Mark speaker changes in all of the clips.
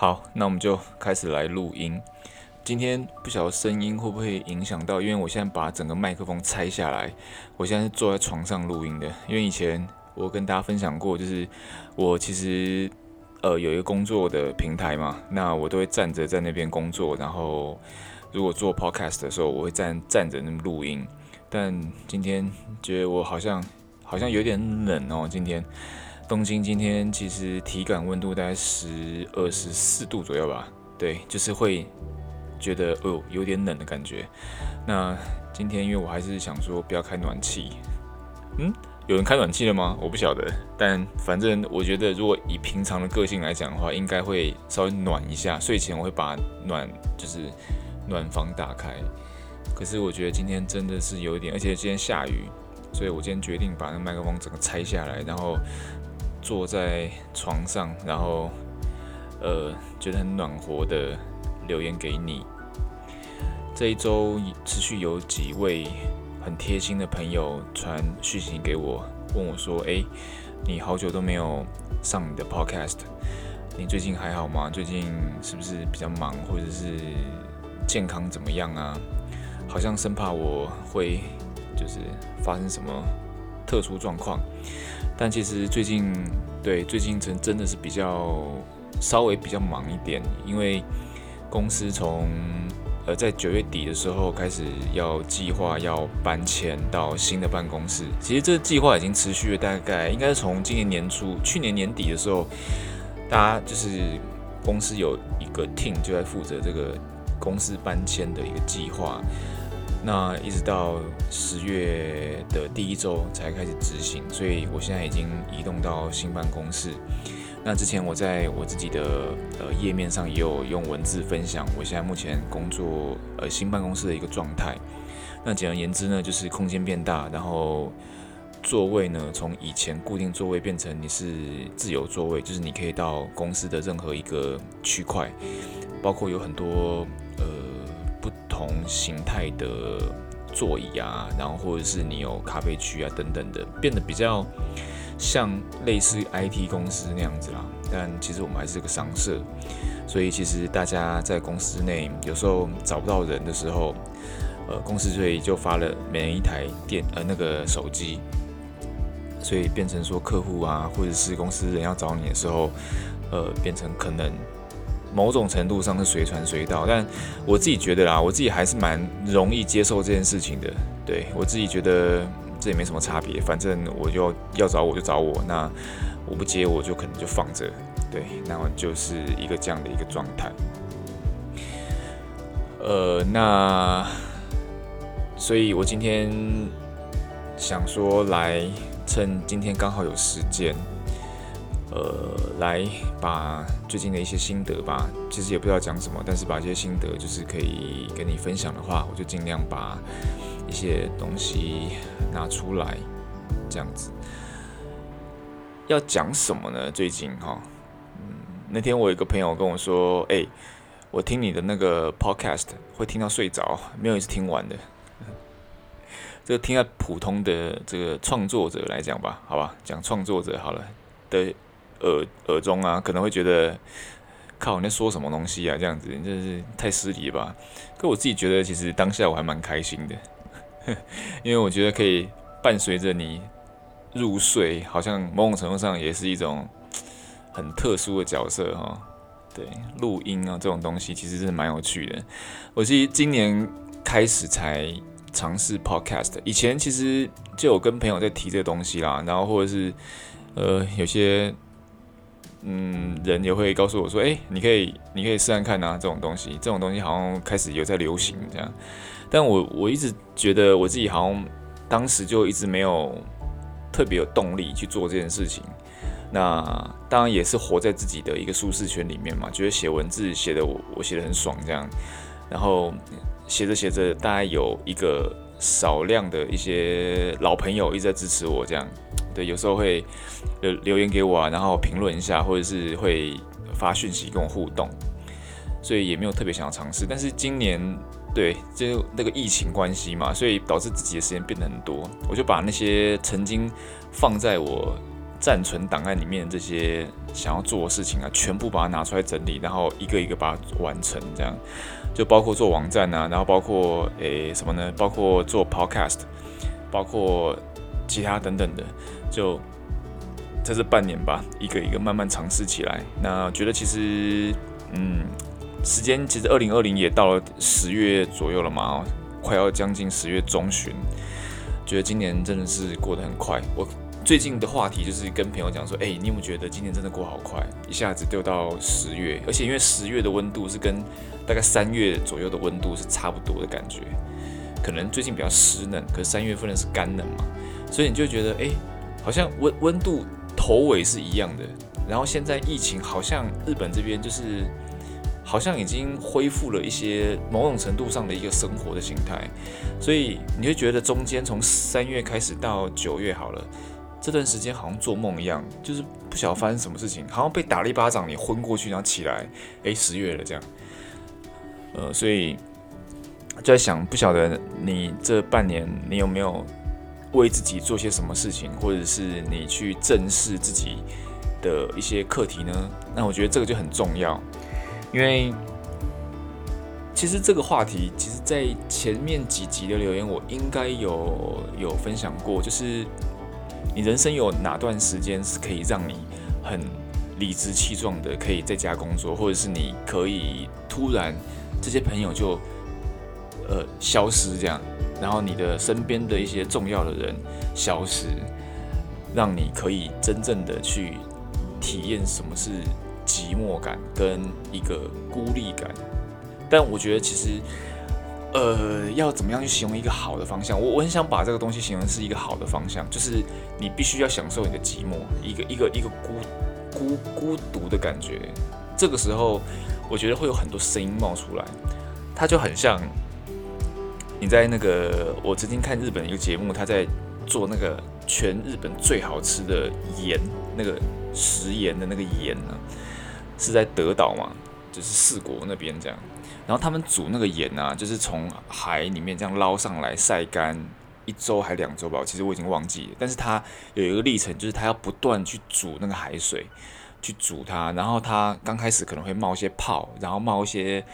Speaker 1: 好，那我们就开始来录音。今天不晓得声音会不会影响到，因为我现在把整个麦克风拆下来，我现在是坐在床上录音的。因为以前我跟大家分享过，就是我其实呃有一个工作的平台嘛，那我都会站着在那边工作，然后如果做 podcast 的时候，我会站站着那么录音。但今天觉得我好像好像有点冷哦，今天。东京今天其实体感温度大概十二十四度左右吧，对，就是会觉得哦有点冷的感觉。那今天因为我还是想说不要开暖气，嗯，有人开暖气了吗？我不晓得，但反正我觉得如果以平常的个性来讲的话，应该会稍微暖一下。睡前我会把暖就是暖房打开，可是我觉得今天真的是有一点，而且今天下雨，所以我今天决定把那麦克风整个拆下来，然后。坐在床上，然后，呃，觉得很暖和的留言给你。这一周持续有几位很贴心的朋友传讯息给我，问我说：“诶，你好久都没有上你的 podcast，你最近还好吗？最近是不是比较忙，或者是健康怎么样啊？好像生怕我会就是发生什么特殊状况。”但其实最近，对，最近真真的是比较稍微比较忙一点，因为公司从呃在九月底的时候开始要计划要搬迁到新的办公室。其实这个计划已经持续了大概应该是从今年年初，去年年底的时候，大家就是公司有一个 team 就在负责这个公司搬迁的一个计划。那一直到十月的第一周才开始执行，所以我现在已经移动到新办公室。那之前我在我自己的呃页面上也有用文字分享，我现在目前工作呃新办公室的一个状态。那简而言之呢，就是空间变大，然后座位呢从以前固定座位变成你是自由座位，就是你可以到公司的任何一个区块，包括有很多。同形态的座椅啊，然后或者是你有咖啡区啊等等的，变得比较像类似 IT 公司那样子啦。但其实我们还是个商社，所以其实大家在公司内有时候找不到人的时候，呃，公司所以就发了每人一台电呃那个手机，所以变成说客户啊或者是公司人要找你的时候，呃，变成可能。某种程度上是随传随到，但我自己觉得啦，我自己还是蛮容易接受这件事情的。对，我自己觉得这也没什么差别，反正我就要找我就找我，那我不接我就可能就放着。对，那么就是一个这样的一个状态。呃，那所以我今天想说来趁今天刚好有时间。呃，来把最近的一些心得吧，其实也不知道讲什么，但是把这些心得就是可以跟你分享的话，我就尽量把一些东西拿出来，这样子。要讲什么呢？最近哈，嗯，那天我有一个朋友跟我说，哎，我听你的那个 podcast 会听到睡着，没有一次听完的。这个听在普通的这个创作者来讲吧，好吧，讲创作者好了的。耳耳中啊，可能会觉得靠你在说什么东西啊，这样子真是太失礼吧。可我自己觉得，其实当下我还蛮开心的，因为我觉得可以伴随着你入睡，好像某种程度上也是一种很特殊的角色哈。对，录音啊这种东西其实是蛮有趣的。我是今年开始才尝试 podcast，以前其实就有跟朋友在提这东西啦，然后或者是呃有些。嗯，人也会告诉我说：“诶，你可以，你可以试试看啊，这种东西，这种东西好像开始有在流行这样。”但我我一直觉得我自己好像当时就一直没有特别有动力去做这件事情。那当然也是活在自己的一个舒适圈里面嘛，觉得写文字写的我我写的很爽这样。然后写着写着，大概有一个少量的一些老朋友一直在支持我这样。有时候会留留言给我啊，然后评论一下，或者是会发讯息跟我互动，所以也没有特别想要尝试。但是今年对，就那个疫情关系嘛，所以导致自己的时间变得很多，我就把那些曾经放在我暂存档案里面这些想要做的事情啊，全部把它拿出来整理，然后一个一个把它完成，这样就包括做网站啊，然后包括诶、什么呢？包括做 podcast，包括其他等等的，就在这半年吧，一个一个慢慢尝试起来。那觉得其实，嗯，时间其实二零二零也到了十月左右了嘛，快要将近十月中旬，觉得今年真的是过得很快。我。最近的话题就是跟朋友讲说，哎、你有没有觉得今年真的过好快？一下子就到十月，而且因为十月的温度是跟大概三月左右的温度是差不多的感觉，可能最近比较湿冷，可是三月份的是干冷嘛，所以你就觉得，哎、好像温温度头尾是一样的。然后现在疫情好像日本这边就是好像已经恢复了一些某种程度上的一个生活的形态，所以你会觉得中间从三月开始到九月好了。这段时间好像做梦一样，就是不晓得发生什么事情，好像被打了一巴掌，你昏过去，然后起来，哎，十月了这样。呃，所以就在想，不晓得你这半年你有没有为自己做些什么事情，或者是你去正视自己的一些课题呢？那我觉得这个就很重要，因为其实这个话题，其实在前面几集的留言，我应该有有分享过，就是。你人生有哪段时间是可以让你很理直气壮的可以在家工作，或者是你可以突然这些朋友就呃消失这样，然后你的身边的一些重要的人消失，让你可以真正的去体验什么是寂寞感跟一个孤立感。但我觉得其实。呃，要怎么样去形容一个好的方向？我我很想把这个东西形容是一个好的方向，就是你必须要享受你的寂寞，一个一个一个孤孤孤独的感觉。这个时候，我觉得会有很多声音冒出来，它就很像你在那个我曾经看日本一个节目，他在做那个全日本最好吃的盐，那个食盐的那个盐呢，是在德岛嘛，就是四国那边这样。然后他们煮那个盐啊，就是从海里面这样捞上来晒干一周还两周吧，其实我已经忘记了。但是它有一个历程，就是它要不断去煮那个海水，去煮它。然后它刚开始可能会冒一些泡，然后冒一些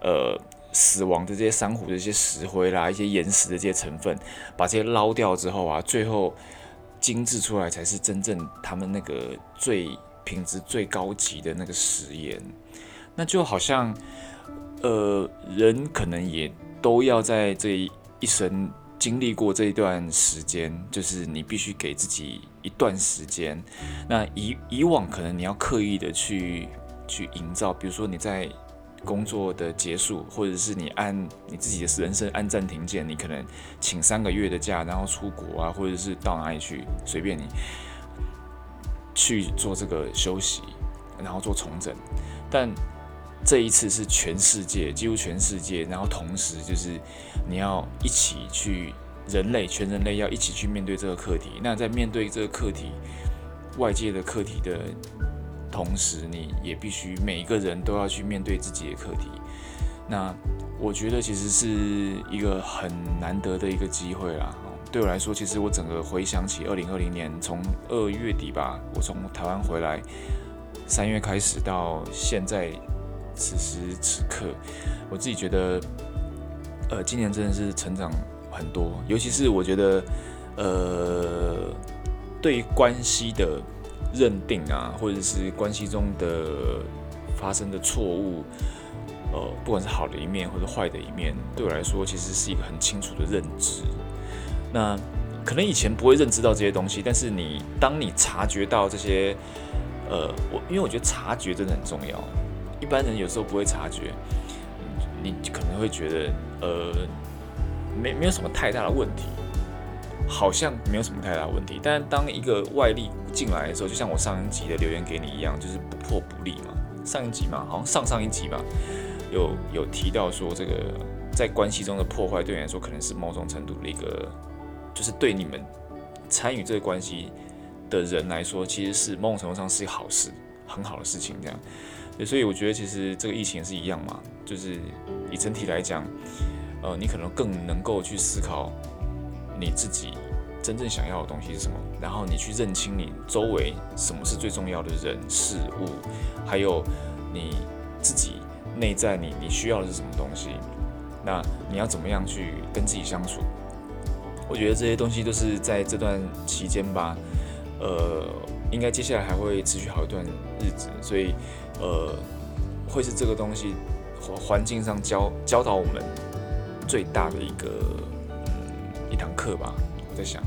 Speaker 1: 呃死亡的这些珊瑚的这些石灰啦，一些岩石的这些成分，把这些捞掉之后啊，最后精制出来才是真正他们那个最品质最高级的那个食盐。那就好像。呃，人可能也都要在这一生经历过这一段时间，就是你必须给自己一段时间。那以以往可能你要刻意的去去营造，比如说你在工作的结束，或者是你按你自己的人生按暂停键，你可能请三个月的假，然后出国啊，或者是到哪里去，随便你去做这个休息，然后做重整，但。这一次是全世界，几乎全世界，然后同时就是你要一起去，人类全人类要一起去面对这个课题。那在面对这个课题，外界的课题的同时，你也必须每一个人都要去面对自己的课题。那我觉得其实是一个很难得的一个机会啦。对我来说，其实我整个回想起二零二零年，从二月底吧，我从台湾回来，三月开始到现在。此时此刻，我自己觉得，呃，今年真的是成长很多，尤其是我觉得，呃，对于关系的认定啊，或者是关系中的发生的错误，呃，不管是好的一面或者坏的一面，对我来说，其实是一个很清楚的认知。那可能以前不会认知到这些东西，但是你当你察觉到这些，呃，我因为我觉得察觉真的很重要。一般人有时候不会察觉，你可能会觉得，呃，没没有什么太大的问题，好像没有什么太大问题。但当一个外力进来的时候，就像我上一集的留言给你一样，就是不破不立嘛。上一集嘛，好像上上一集吧，有有提到说，这个在关系中的破坏对你来说，可能是某种程度的一个，就是对你们参与这个关系的人来说，其实是某种程度上是好事，很好的事情，这样。所以我觉得其实这个疫情是一样嘛，就是以整体来讲，呃，你可能更能够去思考你自己真正想要的东西是什么，然后你去认清你周围什么是最重要的人事物，还有你自己内在你你需要的是什么东西，那你要怎么样去跟自己相处？我觉得这些东西都是在这段期间吧，呃，应该接下来还会持续好一段日子，所以呃，会是这个东西环环境上教教导我们最大的一个。课吧，我在想，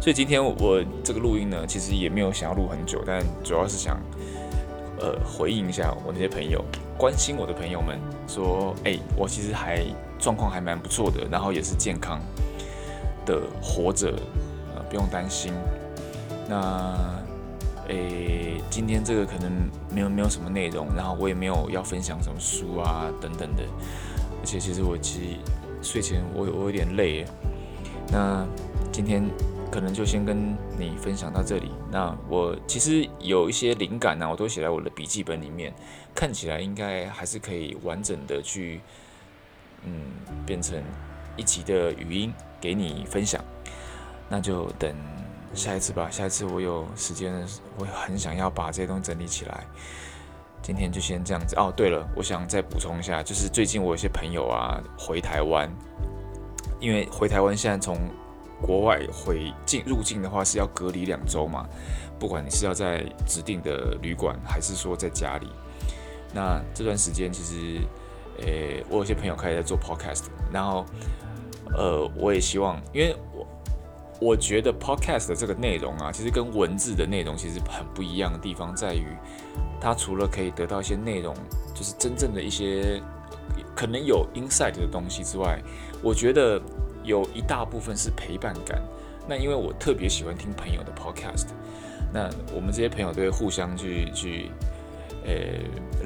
Speaker 1: 所以今天我这个录音呢，其实也没有想要录很久，但主要是想，呃，回应一下我那些朋友，关心我的朋友们，说，哎、我其实还状况还蛮不错的，然后也是健康的活着，呃，不用担心。那，诶、今天这个可能没有没有什么内容，然后我也没有要分享什么书啊等等的，而且其实我其实。睡前我我有点累，那今天可能就先跟你分享到这里。那我其实有一些灵感呢、我都写在我的笔记本里面，看起来应该还是可以完整的去，嗯，变成一集的语音给你分享。那就等下一次吧，下一次我有时间，我很想要把这些东西整理起来。今天就先这样子哦。对了，我想再补充一下，就是最近我有些朋友啊回台湾，因为回台湾现在从国外回进入境的话是要隔离两周嘛，不管你是要在指定的旅馆还是说在家里，那这段时间其实，诶，我有些朋友开始在做 podcast，然后，呃，我也希望，因为我我觉得 podcast 的这个内容啊，其实跟文字的内容其实很不一样的地方在于。它除了可以得到一些内容，就是真正的一些可能有 insight 的东西之外，我觉得有一大部分是陪伴感。那因为我特别喜欢听朋友的 podcast，那我们这些朋友都会互相去去呃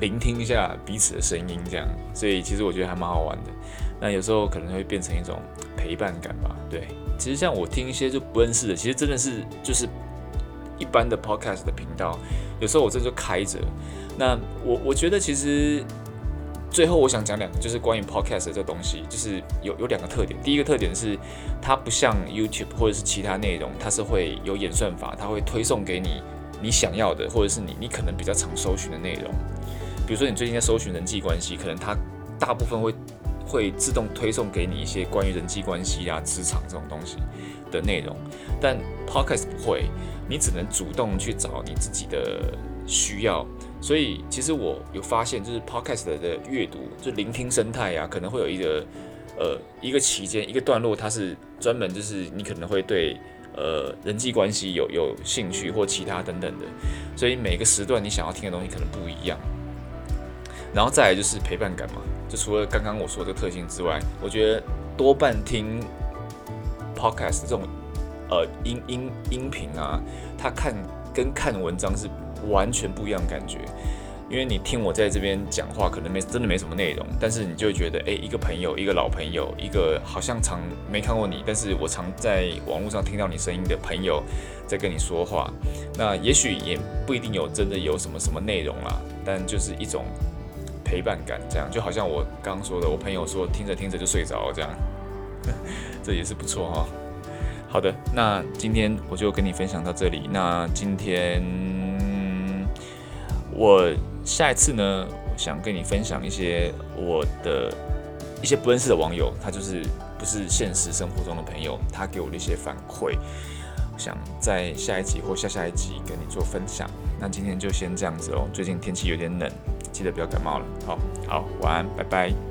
Speaker 1: 聆听一下彼此的声音，这样，所以其实我觉得还蛮好玩的。那有时候可能会变成一种陪伴感吧。对，其实像我听一些就不认识的，其实真的是就是。一般的 podcast 的频道，有时候我这就开着。那我我觉得其实最后我想讲两个，就是关于 podcast 的这东西，就是有有两个特点。第一个特点是它不像 YouTube 或者是其他内容，它是会有演算法，它会推送给你你想要的，或者是你你可能比较常搜寻的内容。比如说你最近在搜寻人际关系，可能它大部分会会自动推送给你一些关于人际关系啊、职场这种东西的内容，但 podcast 不会。你只能主动去找你自己的需要，所以其实我有发现，就是 podcast 的阅读，就聆听生态啊，可能会有一个呃一个期间一个段落，它是专门就是你可能会对呃人际关系有有兴趣或其他等等的，所以每个时段你想要听的东西可能不一样。然后再来就是陪伴感嘛，就除了刚刚我说的特性之外，我觉得多半听 podcast 这种。呃，音音音频啊，它看跟看文章是完全不一样的感觉，因为你听我在这边讲话，可能没真的没什么内容，但是你就会觉得，哎，一个朋友，一个老朋友，一个好像常没看过你，但是我常在网络上听到你声音的朋友在跟你说话，那也许也不一定有真的有什么什么内容啦，但就是一种陪伴感，这样就好像我刚刚说的，我朋友说听着听着就睡着这样，这也是不错哈。好的，那今天我就跟你分享到这里。那今天我下一次呢，想跟你分享一些我的一些不认识的网友，他就是不是现实生活中的朋友，他给我的一些反馈，想在下一集或下下一集跟你做分享。那今天就先这样子哦，最近天气有点冷，记得不要感冒了。好，好，晚安，拜拜。